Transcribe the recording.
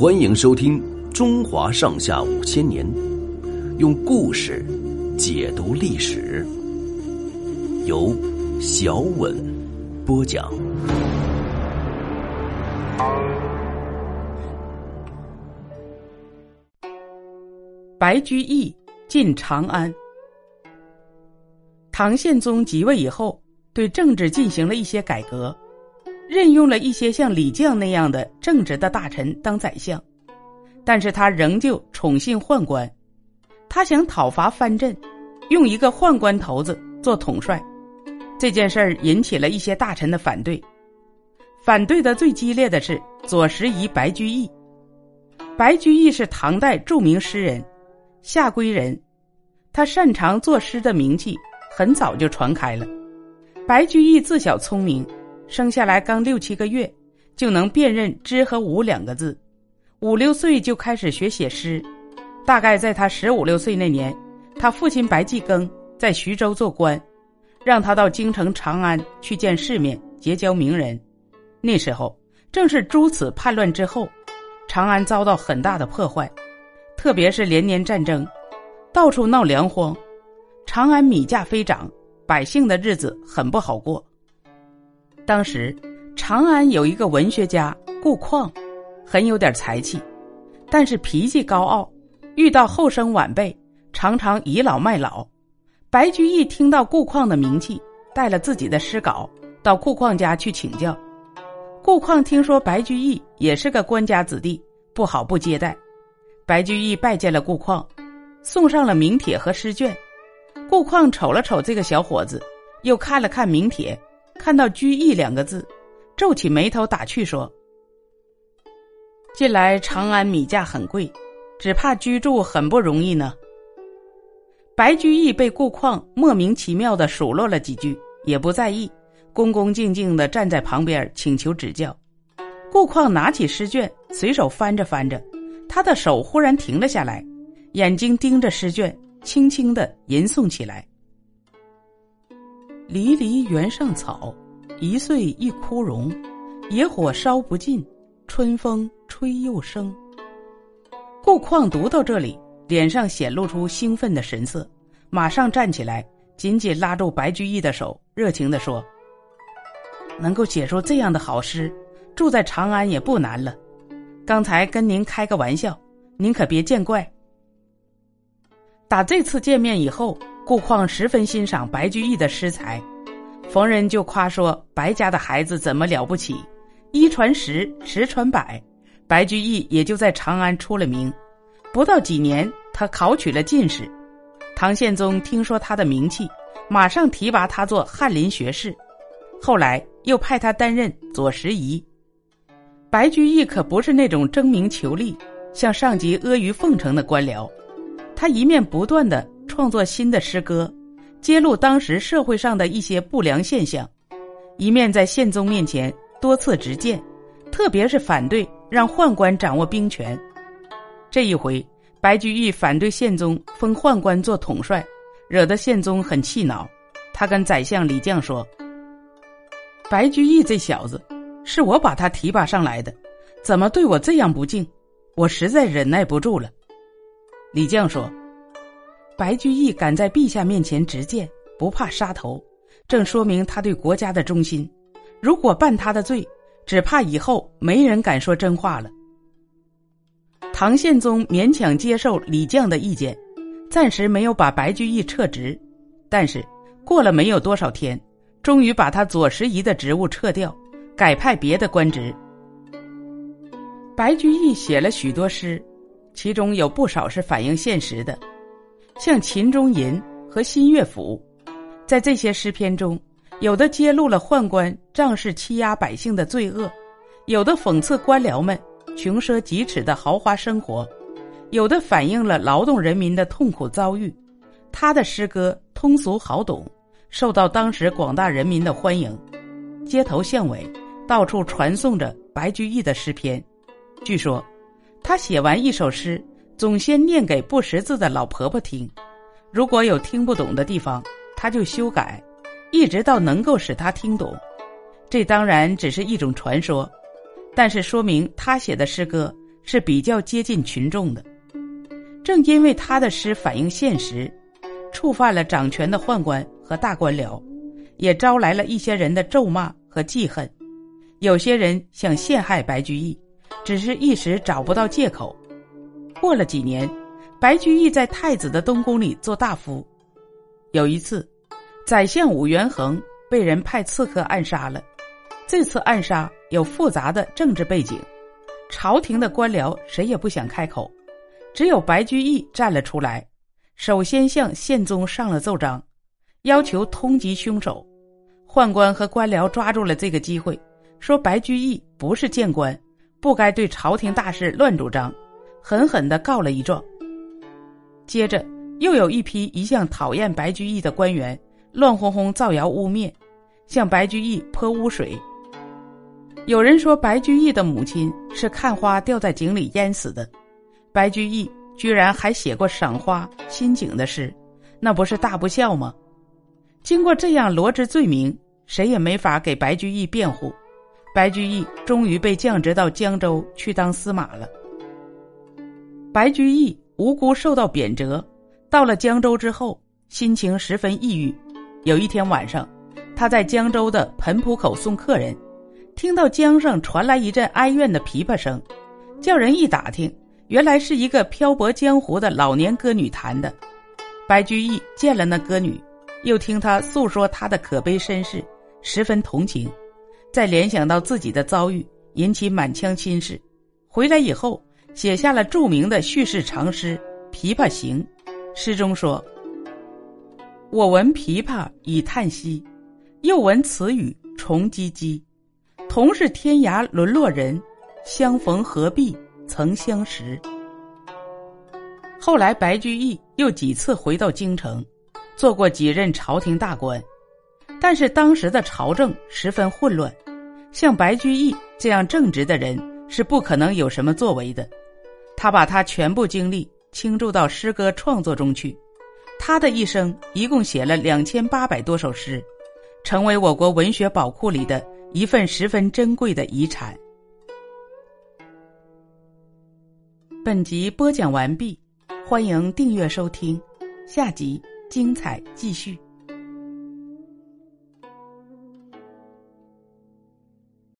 欢迎收听《中华上下五千年》，用故事解读历史，由小稳播讲。白居易进长安。唐宪宗即位以后，对政治进行了一些改革。任用了一些像李绛那样的正直的大臣当宰相，但是他仍旧宠信宦官，他想讨伐藩镇，用一个宦官头子做统帅，这件事儿引起了一些大臣的反对。反对的最激烈的是左拾遗白居易。白居易是唐代著名诗人，下归人，他擅长作诗的名气很早就传开了。白居易自小聪明。生下来刚六七个月，就能辨认“知”和“无”两个字，五六岁就开始学写诗。大概在他十五六岁那年，他父亲白季庚在徐州做官，让他到京城长安去见世面，结交名人。那时候正是诸此叛乱之后，长安遭到很大的破坏，特别是连年战争，到处闹粮荒，长安米价飞涨，百姓的日子很不好过。当时，长安有一个文学家顾况，很有点才气，但是脾气高傲，遇到后生晚辈，常常倚老卖老。白居易听到顾况的名气，带了自己的诗稿到顾况家去请教。顾况听说白居易也是个官家子弟，不好不接待。白居易拜见了顾况，送上了名帖和诗卷。顾况瞅了瞅这个小伙子，又看了看名帖。看到“居易”两个字，皱起眉头打趣说：“近来长安米价很贵，只怕居住很不容易呢。”白居易被顾况莫名其妙的数落了几句，也不在意，恭恭敬敬的站在旁边请求指教。顾况拿起诗卷，随手翻着翻着，他的手忽然停了下来，眼睛盯着诗卷，轻轻的吟诵起来。离离原上草，一岁一枯荣。野火烧不尽，春风吹又生。顾况读到这里，脸上显露出兴奋的神色，马上站起来，紧紧拉住白居易的手，热情地说：“能够写出这样的好诗，住在长安也不难了。刚才跟您开个玩笑，您可别见怪。”打这次见面以后。顾况十分欣赏白居易的诗才，逢人就夸说白家的孩子怎么了不起，一传十，十传百，白居易也就在长安出了名。不到几年，他考取了进士。唐宪宗听说他的名气，马上提拔他做翰林学士，后来又派他担任左拾遗。白居易可不是那种争名求利、向上级阿谀奉承的官僚，他一面不断的。创作新的诗歌，揭露当时社会上的一些不良现象，一面在宪宗面前多次直谏，特别是反对让宦官掌握兵权。这一回，白居易反对宪宗封宦官做统帅，惹得宪宗很气恼。他跟宰相李绛说：“白居易这小子，是我把他提拔上来的，怎么对我这样不敬？我实在忍耐不住了。”李绛说。白居易敢在陛下面前直谏，不怕杀头，正说明他对国家的忠心。如果办他的罪，只怕以后没人敢说真话了。唐宪宗勉强接受李绛的意见，暂时没有把白居易撤职，但是过了没有多少天，终于把他左拾遗的职务撤掉，改派别的官职。白居易写了许多诗，其中有不少是反映现实的。像《秦中吟》和《新乐府》，在这些诗篇中，有的揭露了宦官仗势欺压百姓的罪恶，有的讽刺官僚们穷奢极侈的豪华生活，有的反映了劳动人民的痛苦遭遇。他的诗歌通俗好懂，受到当时广大人民的欢迎，街头巷尾到处传颂着白居易的诗篇。据说，他写完一首诗。总先念给不识字的老婆婆听，如果有听不懂的地方，他就修改，一直到能够使她听懂。这当然只是一种传说，但是说明他写的诗歌是比较接近群众的。正因为他的诗反映现实，触犯了掌权的宦官和大官僚，也招来了一些人的咒骂和记恨。有些人想陷害白居易，只是一时找不到借口。过了几年，白居易在太子的东宫里做大夫。有一次，宰相武元衡被人派刺客暗杀了。这次暗杀有复杂的政治背景，朝廷的官僚谁也不想开口，只有白居易站了出来，首先向宪宗上了奏章，要求通缉凶手。宦官和官僚抓住了这个机会，说白居易不是谏官，不该对朝廷大事乱主张，狠狠的告了一状。接着，又有一批一向讨厌白居易的官员，乱哄哄造谣污蔑，向白居易泼污水。有人说白居易的母亲是看花掉在井里淹死的，白居易居然还写过赏花心景的诗，那不是大不孝吗？经过这样罗织罪名，谁也没法给白居易辩护，白居易终于被降职到江州去当司马了。白居易无辜受到贬谪，到了江州之后，心情十分抑郁。有一天晚上，他在江州的盆浦口送客人。听到江上传来一阵哀怨的琵琶声，叫人一打听，原来是一个漂泊江湖的老年歌女弹的。白居易见了那歌女，又听她诉说她的可悲身世，十分同情，再联想到自己的遭遇，引起满腔心事。回来以后，写下了著名的叙事长诗《琵琶行》。诗中说：“我闻琵琶已叹息，又闻此语重唧唧。”同是天涯沦落人，相逢何必曾相识。后来，白居易又几次回到京城，做过几任朝廷大官，但是当时的朝政十分混乱，像白居易这样正直的人是不可能有什么作为的。他把他全部精力倾注到诗歌创作中去，他的一生一共写了两千八百多首诗，成为我国文学宝库里的。一份十分珍贵的遗产。本集播讲完毕，欢迎订阅收听，下集精彩继续。